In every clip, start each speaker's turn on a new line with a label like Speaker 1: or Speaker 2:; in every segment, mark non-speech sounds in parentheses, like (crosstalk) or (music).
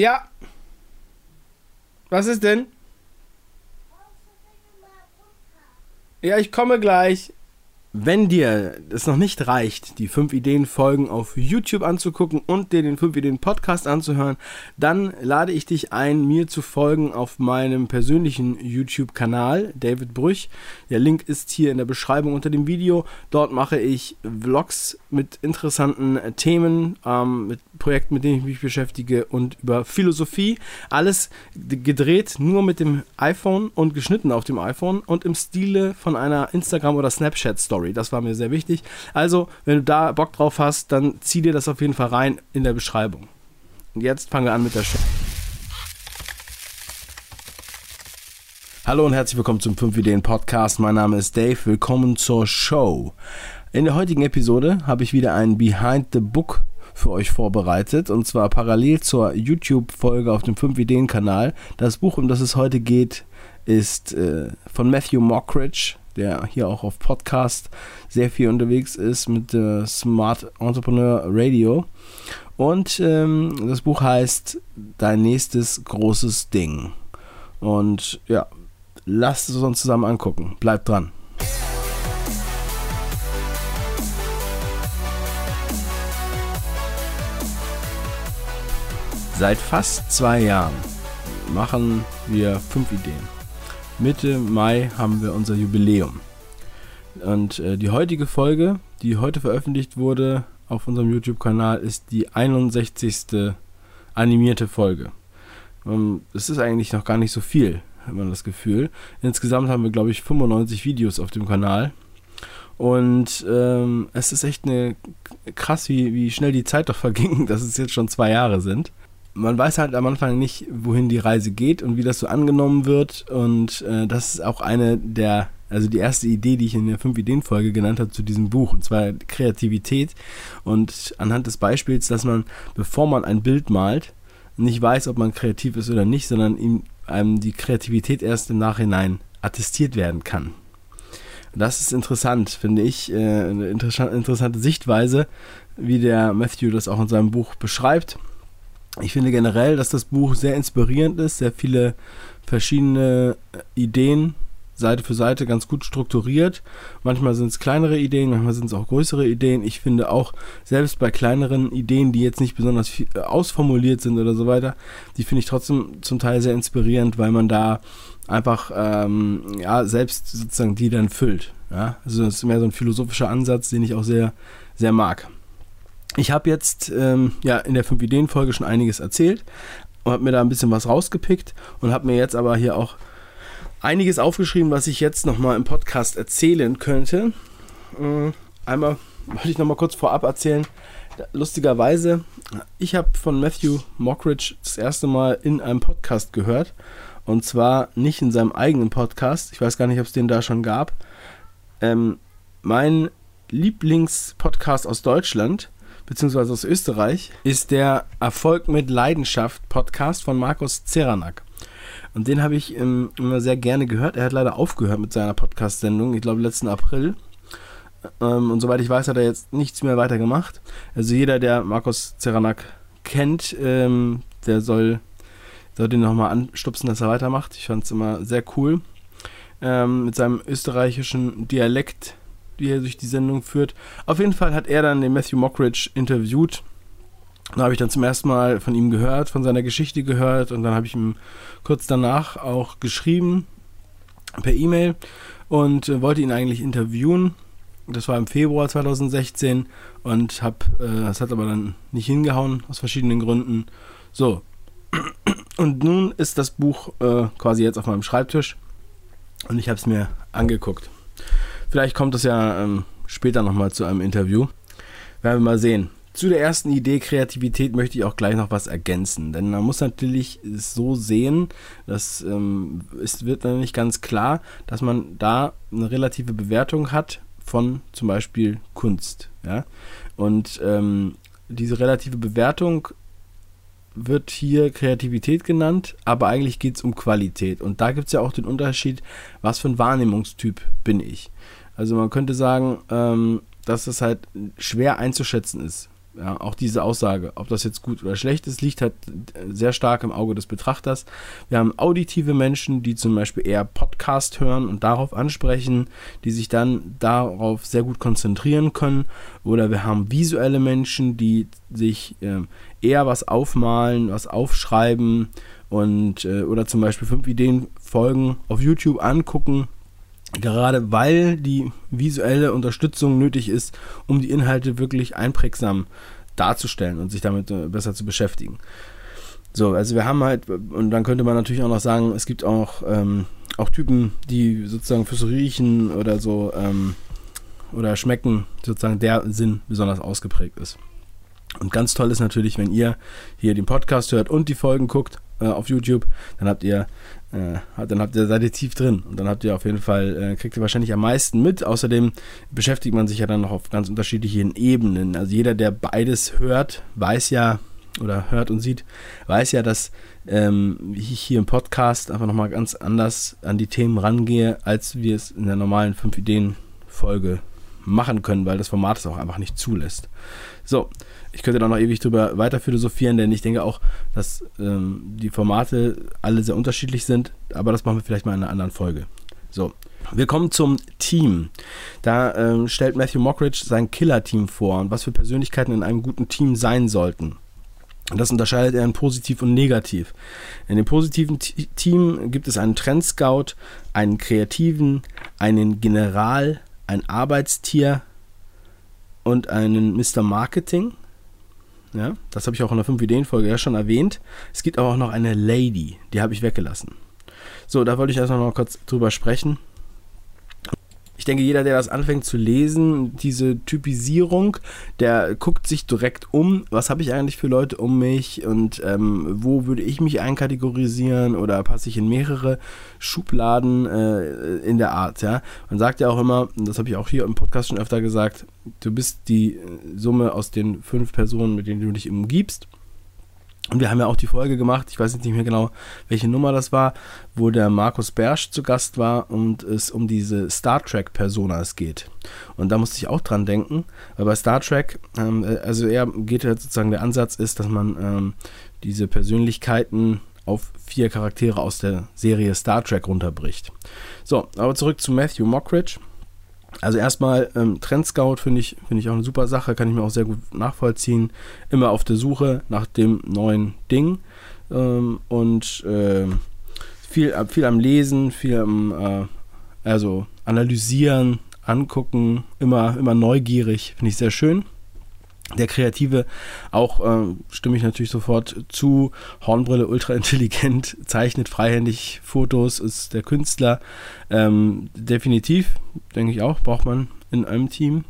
Speaker 1: Ja. Was ist denn? Ja, ich komme gleich. Wenn dir es noch nicht reicht, die 5 Ideen Folgen auf YouTube anzugucken und dir den 5 Ideen Podcast anzuhören, dann lade ich dich ein, mir zu folgen auf meinem persönlichen YouTube-Kanal, David Brüch. Der Link ist hier in der Beschreibung unter dem Video. Dort mache ich Vlogs mit interessanten Themen, ähm, mit Projekten, mit denen ich mich beschäftige und über Philosophie. Alles gedreht nur mit dem iPhone und geschnitten auf dem iPhone und im Stile von einer Instagram- oder Snapchat-Story. Story. Das war mir sehr wichtig. Also, wenn du da Bock drauf hast, dann zieh dir das auf jeden Fall rein in der Beschreibung. Und jetzt fangen wir an mit der Show. Hallo und herzlich willkommen zum 5 Ideen Podcast. Mein Name ist Dave. Willkommen zur Show. In der heutigen Episode habe ich wieder ein Behind the Book für euch vorbereitet und zwar parallel zur YouTube-Folge auf dem 5 Ideen Kanal. Das Buch, um das es heute geht, ist äh, von Matthew Mockridge der hier auch auf Podcast sehr viel unterwegs ist mit äh, Smart Entrepreneur Radio. Und ähm, das Buch heißt Dein nächstes großes Ding. Und ja, lasst es uns zusammen angucken. Bleibt dran. Seit fast zwei Jahren machen wir fünf Ideen. Mitte Mai haben wir unser Jubiläum. Und äh, die heutige Folge, die heute veröffentlicht wurde auf unserem YouTube-Kanal, ist die 61. animierte Folge. Ähm, es ist eigentlich noch gar nicht so viel, hat man das Gefühl. Insgesamt haben wir, glaube ich, 95 Videos auf dem Kanal. Und ähm, es ist echt eine krass, wie, wie schnell die Zeit doch verging, (laughs) dass es jetzt schon zwei Jahre sind man weiß halt am Anfang nicht, wohin die Reise geht und wie das so angenommen wird. Und äh, das ist auch eine der, also die erste Idee, die ich in der 5-Ideen-Folge genannt habe zu diesem Buch, und zwar Kreativität. Und anhand des Beispiels, dass man, bevor man ein Bild malt, nicht weiß, ob man kreativ ist oder nicht, sondern ihm einem die Kreativität erst im Nachhinein attestiert werden kann. Das ist interessant, finde ich, äh, eine interessante Sichtweise, wie der Matthew das auch in seinem Buch beschreibt. Ich finde generell, dass das Buch sehr inspirierend ist, sehr viele verschiedene äh, Ideen Seite für Seite ganz gut strukturiert. Manchmal sind es kleinere Ideen, manchmal sind es auch größere Ideen. Ich finde auch, selbst bei kleineren Ideen, die jetzt nicht besonders viel, äh, ausformuliert sind oder so weiter, die finde ich trotzdem zum Teil sehr inspirierend, weil man da einfach ähm, ja, selbst sozusagen die dann füllt. Ja? Also das ist mehr so ein philosophischer Ansatz, den ich auch sehr, sehr mag ich habe jetzt ähm, ja in der 5 Ideen Folge schon einiges erzählt und habe mir da ein bisschen was rausgepickt und habe mir jetzt aber hier auch einiges aufgeschrieben, was ich jetzt nochmal im Podcast erzählen könnte. Äh, einmal wollte ich nochmal kurz vorab erzählen. Lustigerweise, ich habe von Matthew Mockridge das erste Mal in einem Podcast gehört. Und zwar nicht in seinem eigenen Podcast. Ich weiß gar nicht, ob es den da schon gab. Ähm, mein Lieblingspodcast aus Deutschland beziehungsweise aus Österreich, ist der Erfolg mit Leidenschaft Podcast von Markus Zeranak. Und den habe ich ähm, immer sehr gerne gehört. Er hat leider aufgehört mit seiner Podcast-Sendung, ich glaube letzten April. Ähm, und soweit ich weiß, hat er jetzt nichts mehr weiter gemacht. Also jeder, der Markus Zeranak kennt, ähm, der soll, soll den nochmal anstupsen, dass er weitermacht. Ich fand es immer sehr cool. Ähm, mit seinem österreichischen Dialekt wie er durch die Sendung führt. Auf jeden Fall hat er dann den Matthew Mockridge interviewt. Da habe ich dann zum ersten Mal von ihm gehört, von seiner Geschichte gehört und dann habe ich ihm kurz danach auch geschrieben per E-Mail und äh, wollte ihn eigentlich interviewen. Das war im Februar 2016 und habe, äh, das hat aber dann nicht hingehauen aus verschiedenen Gründen. So. Und nun ist das Buch äh, quasi jetzt auf meinem Schreibtisch und ich habe es mir angeguckt. Vielleicht kommt es ja ähm, später nochmal zu einem Interview. Werden wir mal sehen. Zu der ersten Idee Kreativität möchte ich auch gleich noch was ergänzen. Denn man muss natürlich so sehen, dass ähm, es wird dann nicht ganz klar, dass man da eine relative Bewertung hat von zum Beispiel Kunst. Ja? Und ähm, diese relative Bewertung wird hier Kreativität genannt, aber eigentlich geht es um Qualität. Und da gibt es ja auch den Unterschied, was für ein Wahrnehmungstyp bin ich. Also man könnte sagen, ähm, dass es halt schwer einzuschätzen ist. Ja, auch diese Aussage, ob das jetzt gut oder schlecht ist, liegt halt sehr stark im Auge des Betrachters. Wir haben auditive Menschen, die zum Beispiel eher Podcast hören und darauf ansprechen, die sich dann darauf sehr gut konzentrieren können. Oder wir haben visuelle Menschen, die sich äh, eher was aufmalen, was aufschreiben und äh, oder zum Beispiel fünf Ideen folgen auf YouTube angucken Gerade weil die visuelle Unterstützung nötig ist, um die Inhalte wirklich einprägsam darzustellen und sich damit äh, besser zu beschäftigen. So, also wir haben halt, und dann könnte man natürlich auch noch sagen, es gibt auch, ähm, auch Typen, die sozusagen fürs Riechen oder so ähm, oder Schmecken sozusagen der Sinn besonders ausgeprägt ist. Und ganz toll ist natürlich, wenn ihr hier den Podcast hört und die Folgen guckt äh, auf YouTube, dann habt ihr äh, dann habt ihr, seid ihr tief drin und dann habt ihr auf jeden Fall, äh, kriegt ihr wahrscheinlich am meisten mit. Außerdem beschäftigt man sich ja dann noch auf ganz unterschiedlichen Ebenen. Also jeder, der beides hört, weiß ja oder hört und sieht, weiß ja, dass ähm, ich hier im Podcast einfach nochmal ganz anders an die Themen rangehe, als wir es in der normalen 5-Ideen-Folge machen können, weil das Format es auch einfach nicht zulässt. So, ich könnte da noch ewig drüber weiter philosophieren, denn ich denke auch, dass ähm, die Formate alle sehr unterschiedlich sind, aber das machen wir vielleicht mal in einer anderen Folge. So, wir kommen zum Team. Da ähm, stellt Matthew Mockridge sein Killer-Team vor und was für Persönlichkeiten in einem guten Team sein sollten. Das unterscheidet er in positiv und negativ. In dem positiven T Team gibt es einen Trendscout, einen Kreativen, einen General, ein Arbeitstier und einen Mr. Marketing. Ja, das habe ich auch in der 5-Ideen-Folge ja schon erwähnt. Es gibt aber auch noch eine Lady, die habe ich weggelassen. So, da wollte ich erstmal noch kurz drüber sprechen ich denke, jeder, der das anfängt zu lesen, diese Typisierung, der guckt sich direkt um, was habe ich eigentlich für Leute um mich und ähm, wo würde ich mich einkategorisieren oder passe ich in mehrere Schubladen äh, in der Art. Ja? Man sagt ja auch immer, das habe ich auch hier im Podcast schon öfter gesagt, du bist die Summe aus den fünf Personen, mit denen du dich umgibst. Und wir haben ja auch die Folge gemacht, ich weiß jetzt nicht mehr genau, welche Nummer das war, wo der Markus Bersch zu Gast war und es um diese Star Trek-Personas geht. Und da musste ich auch dran denken, weil bei Star Trek, ähm, äh, also er geht ja sozusagen, der Ansatz ist, dass man ähm, diese Persönlichkeiten auf vier Charaktere aus der Serie Star Trek runterbricht. So, aber zurück zu Matthew Mockridge. Also erstmal ähm, Trendscout finde ich, find ich auch eine super Sache, kann ich mir auch sehr gut nachvollziehen. Immer auf der Suche nach dem neuen Ding ähm, und äh, viel, viel am Lesen, viel am äh, also analysieren, angucken, immer, immer neugierig, finde ich sehr schön. Der Kreative, auch äh, stimme ich natürlich sofort zu. Hornbrille, ultra intelligent, (laughs) zeichnet freihändig Fotos, ist der Künstler. Ähm, definitiv, denke ich auch, braucht man in einem Team.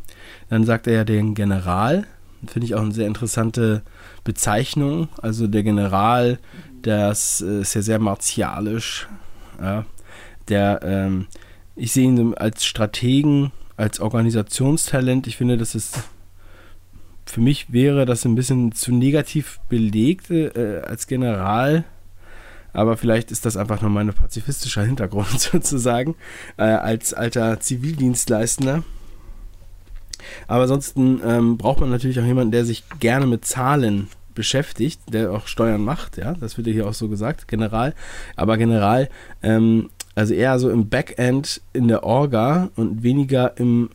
Speaker 1: Dann sagt er ja den General. Finde ich auch eine sehr interessante Bezeichnung. Also der General, das äh, ist ja sehr martialisch. Ja. Der, ähm, ich sehe ihn als Strategen, als Organisationstalent. Ich finde, das ist für mich wäre das ein bisschen zu negativ belegt äh, als General. Aber vielleicht ist das einfach nur mein pazifistischer Hintergrund (laughs) sozusagen, äh, als alter Zivildienstleistender. Aber ansonsten ähm, braucht man natürlich auch jemanden, der sich gerne mit Zahlen beschäftigt, der auch Steuern macht, ja, das wird ja hier auch so gesagt, General. Aber General, ähm, also eher so im Backend in der Orga und weniger im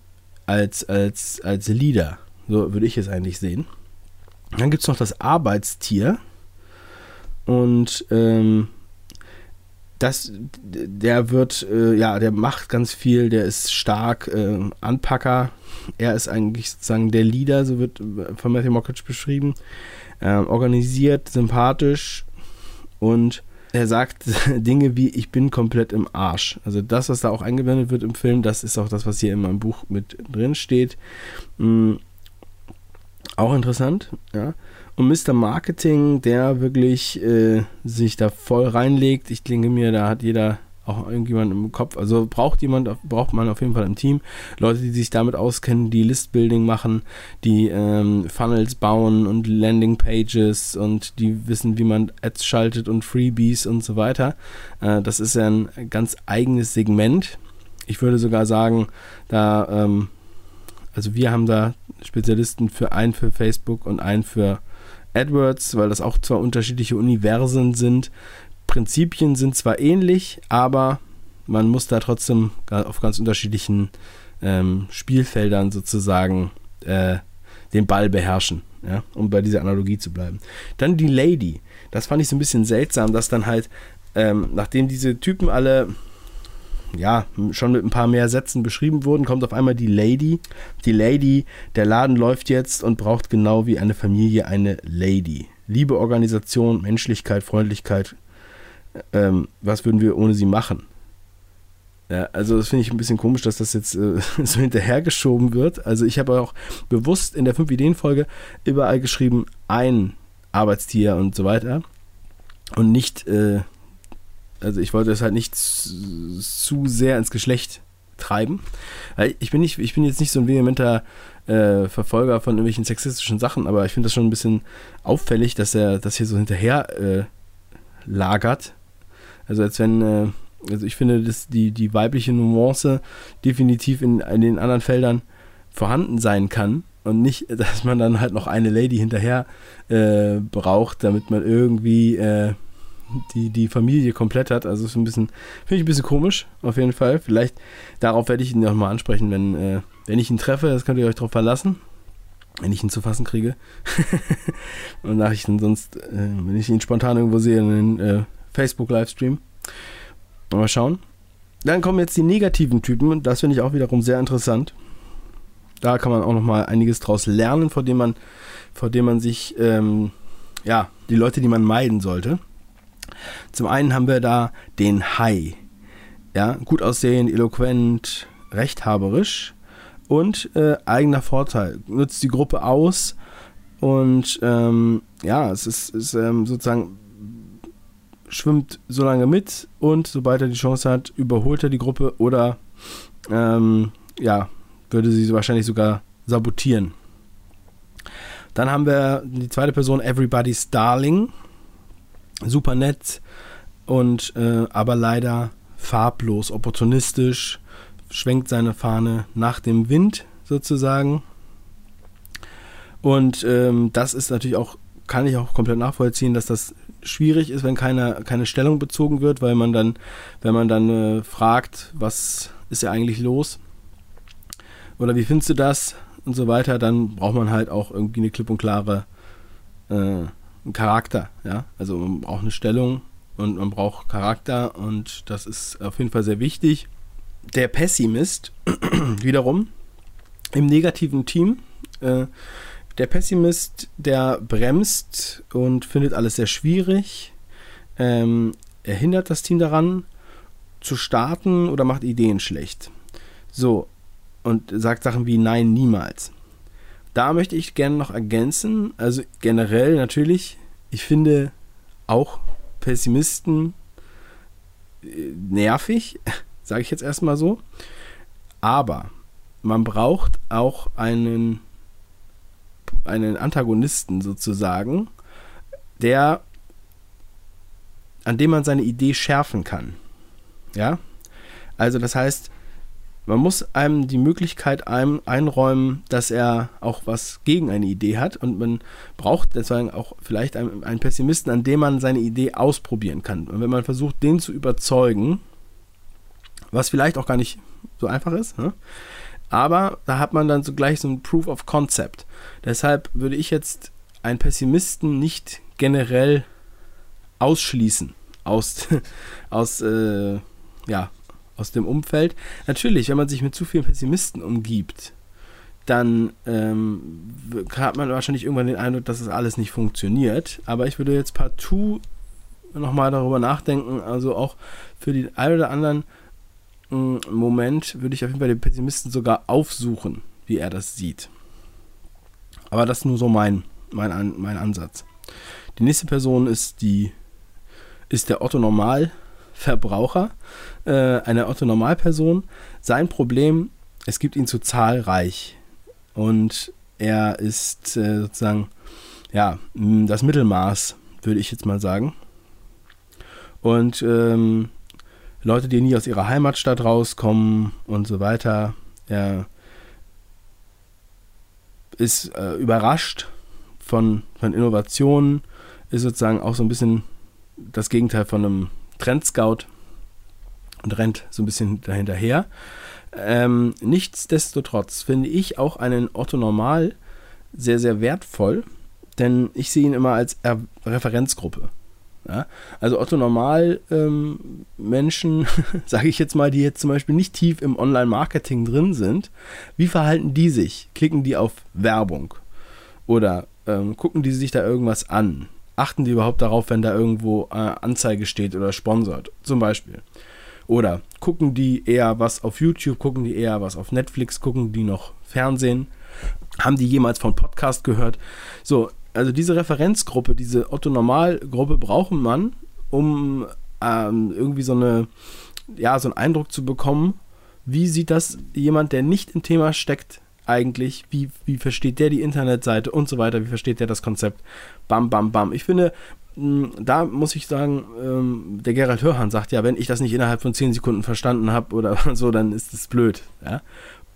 Speaker 1: als, als, als Leader. So würde ich es eigentlich sehen. Dann gibt es noch das Arbeitstier. Und ähm, das, der wird, äh, ja, der macht ganz viel, der ist stark, äh, Anpacker. Er ist eigentlich sozusagen der Leader, so wird von Matthew Mockridge beschrieben. Ähm, organisiert, sympathisch und er sagt (laughs) Dinge wie, ich bin komplett im Arsch. Also das, was da auch eingeblendet wird im Film, das ist auch das, was hier in meinem Buch mit drin steht. Mm, auch interessant, ja. Und Mr. Marketing, der wirklich äh, sich da voll reinlegt. Ich denke mir, da hat jeder auch irgendjemand im Kopf. Also braucht jemand, braucht man auf jeden Fall im Team. Leute, die sich damit auskennen, die Listbuilding machen, die ähm, Funnels bauen und Landing Pages und die wissen, wie man Ads schaltet und Freebies und so weiter. Äh, das ist ja ein ganz eigenes Segment. Ich würde sogar sagen, da ähm, also wir haben da Spezialisten für einen für Facebook und einen für AdWords, weil das auch zwar unterschiedliche Universen sind. Prinzipien sind zwar ähnlich, aber man muss da trotzdem auf ganz unterschiedlichen ähm, Spielfeldern sozusagen äh, den Ball beherrschen, ja, um bei dieser Analogie zu bleiben. Dann die Lady. Das fand ich so ein bisschen seltsam, dass dann halt, ähm, nachdem diese Typen alle ja, schon mit ein paar mehr Sätzen beschrieben wurden, kommt auf einmal die Lady. Die Lady, der Laden läuft jetzt und braucht genau wie eine Familie eine Lady. Liebe, Organisation, Menschlichkeit, Freundlichkeit. Ähm, was würden wir ohne sie machen? Ja, also das finde ich ein bisschen komisch, dass das jetzt äh, (laughs) so hinterhergeschoben wird. Also ich habe auch bewusst in der 5-Ideen-Folge überall geschrieben, ein Arbeitstier und so weiter. Und nicht äh, also ich wollte es halt nicht zu, zu, sehr ins Geschlecht treiben. Ich bin, nicht, ich bin jetzt nicht so ein vehementer äh, Verfolger von irgendwelchen sexistischen Sachen, aber ich finde das schon ein bisschen auffällig, dass er das hier so hinterher äh, lagert. Also als wenn, äh, also ich finde, dass die, die weibliche Nuance definitiv in, in den anderen Feldern vorhanden sein kann und nicht, (laughs) dass man dann halt noch eine Lady hinterher äh, braucht, damit man irgendwie äh, die, die Familie komplett hat. Also ist ein bisschen, finde ich ein bisschen komisch, auf jeden Fall. Vielleicht darauf werde ich ihn nochmal ansprechen, wenn, äh, wenn ich ihn treffe, das könnt ihr euch darauf verlassen. Wenn ich ihn zu fassen kriege. (laughs) und Nachrichten sonst, äh, wenn ich ihn spontan irgendwo sehe, in den äh, Facebook-Livestream. Mal schauen. Dann kommen jetzt die negativen Typen und das finde ich auch wiederum sehr interessant. Da kann man auch nochmal einiges draus lernen, vor dem man, vor dem man sich, ähm, ja, die Leute, die man meiden sollte. Zum einen haben wir da den Hai. Ja, gut aussehend, eloquent, rechthaberisch und äh, eigener Vorteil. Nutzt die Gruppe aus und ähm, ja, es ist, ist ähm, sozusagen schwimmt so lange mit und sobald er die Chance hat, überholt er die Gruppe oder ähm, ja, würde sie wahrscheinlich sogar sabotieren. Dann haben wir die zweite Person, Everybody's Darling super nett und äh, aber leider farblos, opportunistisch, schwenkt seine Fahne nach dem Wind sozusagen. Und ähm, das ist natürlich auch, kann ich auch komplett nachvollziehen, dass das schwierig ist, wenn keine, keine Stellung bezogen wird, weil man dann, wenn man dann äh, fragt, was ist ja eigentlich los? Oder wie findest du das? Und so weiter, dann braucht man halt auch irgendwie eine klipp und klare äh, einen Charakter, ja. Also man braucht eine Stellung und man braucht Charakter und das ist auf jeden Fall sehr wichtig. Der Pessimist (clears throat) wiederum im negativen Team. Äh, der Pessimist, der bremst und findet alles sehr schwierig. Ähm, er hindert das Team daran zu starten oder macht Ideen schlecht. So, und sagt Sachen wie Nein, niemals. Da möchte ich gerne noch ergänzen, also generell natürlich, ich finde auch Pessimisten äh, nervig, (laughs) sage ich jetzt erstmal so, aber man braucht auch einen, einen Antagonisten sozusagen, der an dem man seine Idee schärfen kann. Ja? Also das heißt, man muss einem die Möglichkeit einem einräumen, dass er auch was gegen eine Idee hat und man braucht deswegen auch vielleicht einen, einen Pessimisten, an dem man seine Idee ausprobieren kann. Und wenn man versucht, den zu überzeugen, was vielleicht auch gar nicht so einfach ist, ne? aber da hat man dann so gleich so ein Proof of Concept. Deshalb würde ich jetzt einen Pessimisten nicht generell ausschließen aus, (laughs) aus äh, ja, aus dem Umfeld. Natürlich, wenn man sich mit zu vielen Pessimisten umgibt, dann ähm, hat man wahrscheinlich irgendwann den Eindruck, dass es das alles nicht funktioniert. Aber ich würde jetzt partout nochmal darüber nachdenken, also auch für den einen oder anderen äh, Moment würde ich auf jeden Fall den Pessimisten sogar aufsuchen, wie er das sieht. Aber das ist nur so mein, mein, mein Ansatz. Die nächste Person ist die ist der Otto Normal Verbraucher, äh, eine Otto-Normalperson. Sein Problem, es gibt ihn zu zahlreich und er ist äh, sozusagen ja das Mittelmaß, würde ich jetzt mal sagen. Und ähm, Leute, die nie aus ihrer Heimatstadt rauskommen und so weiter. Er ist äh, überrascht von, von Innovationen, ist sozusagen auch so ein bisschen das Gegenteil von einem Trendscout und rennt so ein bisschen dahinterher. Ähm, nichtsdestotrotz finde ich auch einen Otto Normal sehr, sehr wertvoll, denn ich sehe ihn immer als er Referenzgruppe. Ja? Also Otto Normal ähm, Menschen, (laughs) sage ich jetzt mal, die jetzt zum Beispiel nicht tief im Online-Marketing drin sind, wie verhalten die sich? Klicken die auf Werbung? Oder ähm, gucken die sich da irgendwas an? Achten die überhaupt darauf, wenn da irgendwo äh, Anzeige steht oder sponsert, zum Beispiel? Oder gucken die eher was auf YouTube, gucken die eher was auf Netflix, gucken die noch Fernsehen? Haben die jemals von Podcast gehört? So, also diese Referenzgruppe, diese Otto-Normal-Gruppe braucht man, um ähm, irgendwie so eine, ja, so einen Eindruck zu bekommen, wie sieht das jemand, der nicht im Thema steckt, eigentlich, wie, wie versteht der die Internetseite und so weiter, wie versteht der das Konzept, bam, bam, bam. Ich finde, da muss ich sagen, ähm, der Gerald Hörhan sagt ja, wenn ich das nicht innerhalb von 10 Sekunden verstanden habe oder (laughs) so, dann ist es blöd. Ja?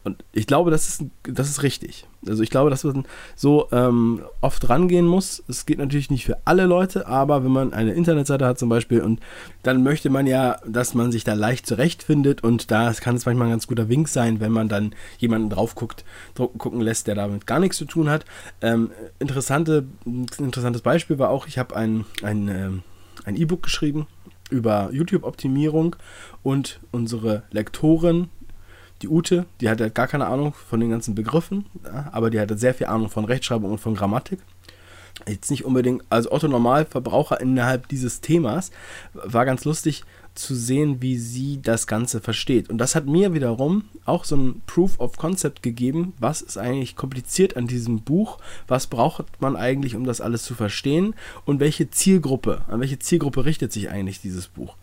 Speaker 1: Und ich glaube, das ist, das ist richtig. Also ich glaube, dass man so ähm, oft rangehen muss. Es geht natürlich nicht für alle Leute, aber wenn man eine Internetseite hat zum Beispiel und dann möchte man ja, dass man sich da leicht zurechtfindet und da kann es manchmal ein ganz guter Wink sein, wenn man dann jemanden drauf guckt, gucken lässt, der damit gar nichts zu tun hat. Ähm, interessante, interessantes Beispiel war auch, ich habe ein, ein, ähm, ein E-Book geschrieben über YouTube-Optimierung und unsere Lektoren die Ute, die hatte gar keine Ahnung von den ganzen Begriffen, aber die hatte sehr viel Ahnung von Rechtschreibung und von Grammatik. Jetzt nicht unbedingt, also Otto Normalverbraucher innerhalb dieses Themas, war ganz lustig zu sehen, wie sie das Ganze versteht. Und das hat mir wiederum auch so ein Proof of Concept gegeben, was ist eigentlich kompliziert an diesem Buch, was braucht man eigentlich, um das alles zu verstehen und welche Zielgruppe, an welche Zielgruppe richtet sich eigentlich dieses Buch.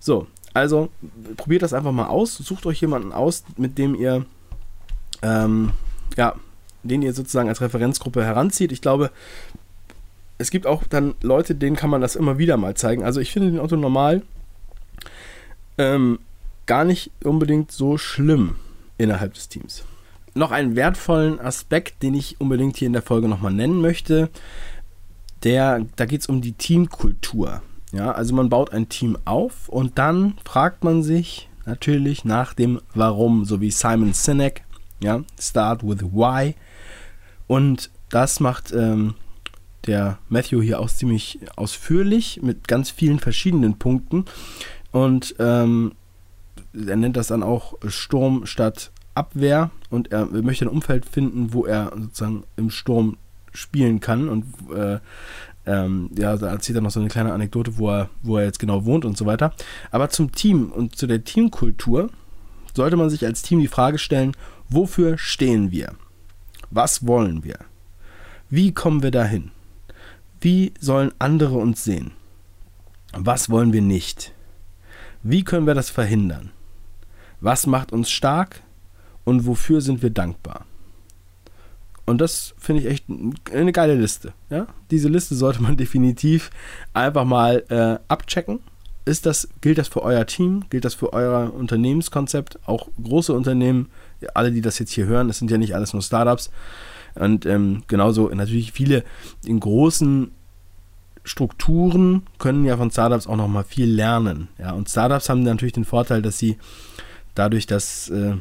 Speaker 1: So, also probiert das einfach mal aus. Sucht euch jemanden aus, mit dem ihr, ähm, ja, den ihr sozusagen als Referenzgruppe heranzieht. Ich glaube, es gibt auch dann Leute, denen kann man das immer wieder mal zeigen. Also ich finde den Otto normal ähm, gar nicht unbedingt so schlimm innerhalb des Teams. Noch einen wertvollen Aspekt, den ich unbedingt hier in der Folge nochmal nennen möchte. Der, da geht es um die Teamkultur. Ja, also man baut ein Team auf und dann fragt man sich natürlich nach dem Warum, so wie Simon Sinek, ja, Start with Why. Und das macht ähm, der Matthew hier auch ziemlich ausführlich mit ganz vielen verschiedenen Punkten. Und ähm, er nennt das dann auch Sturm statt Abwehr und er möchte ein Umfeld finden, wo er sozusagen im Sturm spielen kann und äh, ähm, ja, da erzählt er noch so eine kleine Anekdote, wo er, wo er jetzt genau wohnt und so weiter. Aber zum Team und zu der Teamkultur sollte man sich als Team die Frage stellen, wofür stehen wir? Was wollen wir? Wie kommen wir dahin? Wie sollen andere uns sehen? Was wollen wir nicht? Wie können wir das verhindern? Was macht uns stark und wofür sind wir dankbar? Und das finde ich echt eine geile Liste. Ja? Diese Liste sollte man (laughs) definitiv einfach mal äh, abchecken. Ist das, gilt das für euer Team? Gilt das für euer Unternehmenskonzept? Auch große Unternehmen, alle, die das jetzt hier hören, das sind ja nicht alles nur Startups. Und ähm, genauso natürlich viele in großen Strukturen können ja von Startups auch nochmal viel lernen. Ja? Und Startups haben natürlich den Vorteil, dass sie dadurch, dass äh,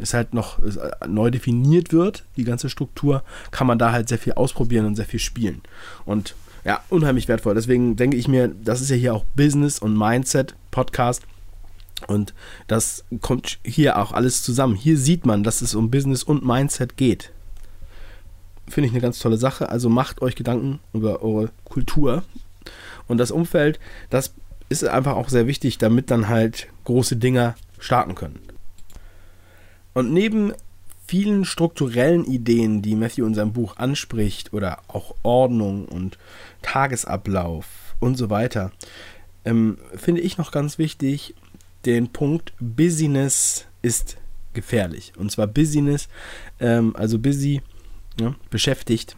Speaker 1: es halt noch äh, neu definiert wird, die ganze Struktur, kann man da halt sehr viel ausprobieren und sehr viel spielen. Und ja, unheimlich wertvoll. Deswegen denke ich mir, das ist ja hier auch Business und Mindset Podcast. Und das kommt hier auch alles zusammen. Hier sieht man, dass es um Business und Mindset geht. Finde ich eine ganz tolle Sache. Also macht euch Gedanken über eure Kultur. Und das Umfeld, das ist einfach auch sehr wichtig, damit dann halt große Dinger starten können. Und neben vielen strukturellen Ideen, die Matthew in seinem Buch anspricht, oder auch Ordnung und Tagesablauf und so weiter, ähm, finde ich noch ganz wichtig den Punkt Business ist gefährlich. Und zwar Business, ähm, also busy, ja, beschäftigt.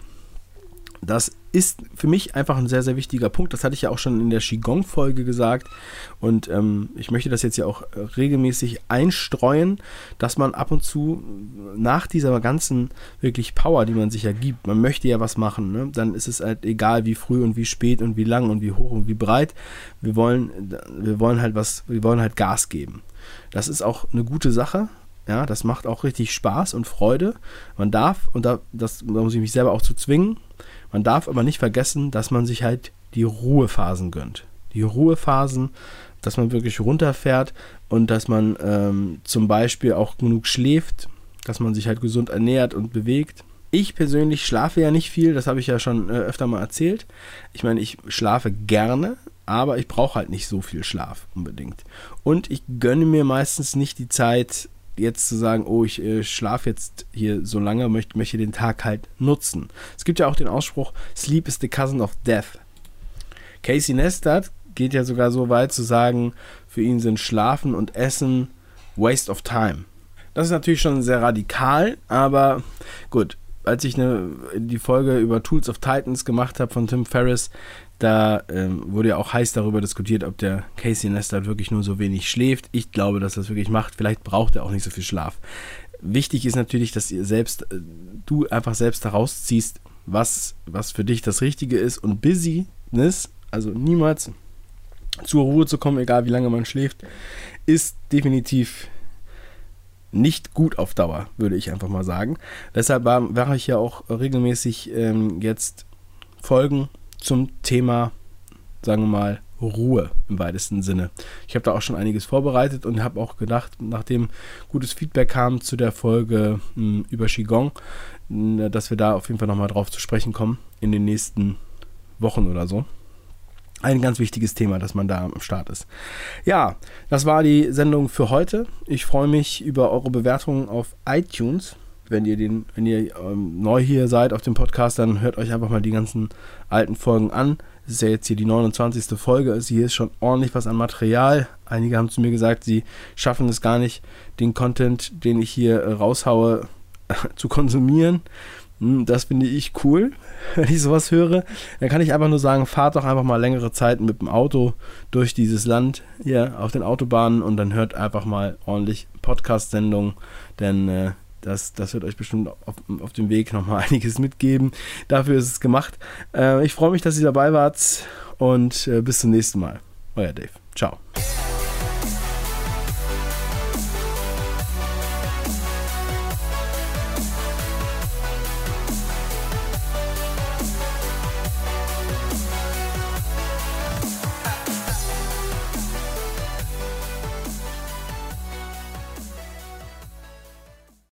Speaker 1: Das ist für mich einfach ein sehr, sehr wichtiger Punkt. Das hatte ich ja auch schon in der Qigong-Folge gesagt. Und ähm, ich möchte das jetzt ja auch regelmäßig einstreuen, dass man ab und zu nach dieser ganzen wirklich Power, die man sich ja gibt, man möchte ja was machen, ne? dann ist es halt egal, wie früh und wie spät und wie lang und wie hoch und wie breit. Wir wollen, wir wollen halt was, wir wollen halt Gas geben. Das ist auch eine gute Sache. Ja, das macht auch richtig Spaß und Freude. Man darf, und da, das, da muss ich mich selber auch zu zwingen, man darf aber nicht vergessen, dass man sich halt die Ruhephasen gönnt. Die Ruhephasen, dass man wirklich runterfährt und dass man ähm, zum Beispiel auch genug schläft, dass man sich halt gesund ernährt und bewegt. Ich persönlich schlafe ja nicht viel, das habe ich ja schon äh, öfter mal erzählt. Ich meine, ich schlafe gerne, aber ich brauche halt nicht so viel Schlaf unbedingt. Und ich gönne mir meistens nicht die Zeit, jetzt zu sagen, oh, ich äh, schlafe jetzt hier so lange, möchte, möchte den Tag halt nutzen. Es gibt ja auch den Ausspruch, Sleep is the cousin of death. Casey Neistat geht ja sogar so weit zu sagen, für ihn sind Schlafen und Essen Waste of Time. Das ist natürlich schon sehr radikal, aber gut. Als ich eine, die Folge über Tools of Titans gemacht habe von Tim Ferriss, da ähm, wurde ja auch heiß darüber diskutiert, ob der Casey Neistat wirklich nur so wenig schläft. Ich glaube, dass er das wirklich macht. Vielleicht braucht er auch nicht so viel Schlaf. Wichtig ist natürlich, dass ihr selbst, äh, du einfach selbst herausziehst, was, was für dich das Richtige ist. Und Busyness, also niemals zur Ruhe zu kommen, egal wie lange man schläft, ist definitiv nicht gut auf Dauer, würde ich einfach mal sagen. Deshalb mache ich ja auch regelmäßig ähm, jetzt Folgen zum Thema, sagen wir mal, Ruhe im weitesten Sinne. Ich habe da auch schon einiges vorbereitet und habe auch gedacht, nachdem gutes Feedback kam zu der Folge mh, hm, über Qigong, mh, dass wir da auf jeden Fall nochmal drauf zu sprechen kommen in den nächsten Wochen oder so. Ein ganz wichtiges Thema, dass man da am Start ist. Ja, das war die Sendung für heute. Ich freue mich über eure Bewertungen auf iTunes wenn ihr den, wenn ihr ähm, neu hier seid auf dem Podcast, dann hört euch einfach mal die ganzen alten Folgen an. Es ist ja jetzt hier die 29. Folge. Also hier ist schon ordentlich was an Material. Einige haben zu mir gesagt, sie schaffen es gar nicht, den Content, den ich hier äh, raushaue, (laughs) zu konsumieren. Hm, das finde ich cool, (laughs) wenn ich sowas höre. Dann kann ich einfach nur sagen, fahrt doch einfach mal längere Zeit mit dem Auto durch dieses Land hier auf den Autobahnen und dann hört einfach mal ordentlich Podcast-Sendungen, denn äh, das, das wird euch bestimmt auf, auf dem Weg nochmal (laughs) einiges mitgeben. Dafür ist es gemacht. Äh, ich freue mich, dass ihr dabei wart und äh, bis zum nächsten Mal. Euer Dave. Ciao.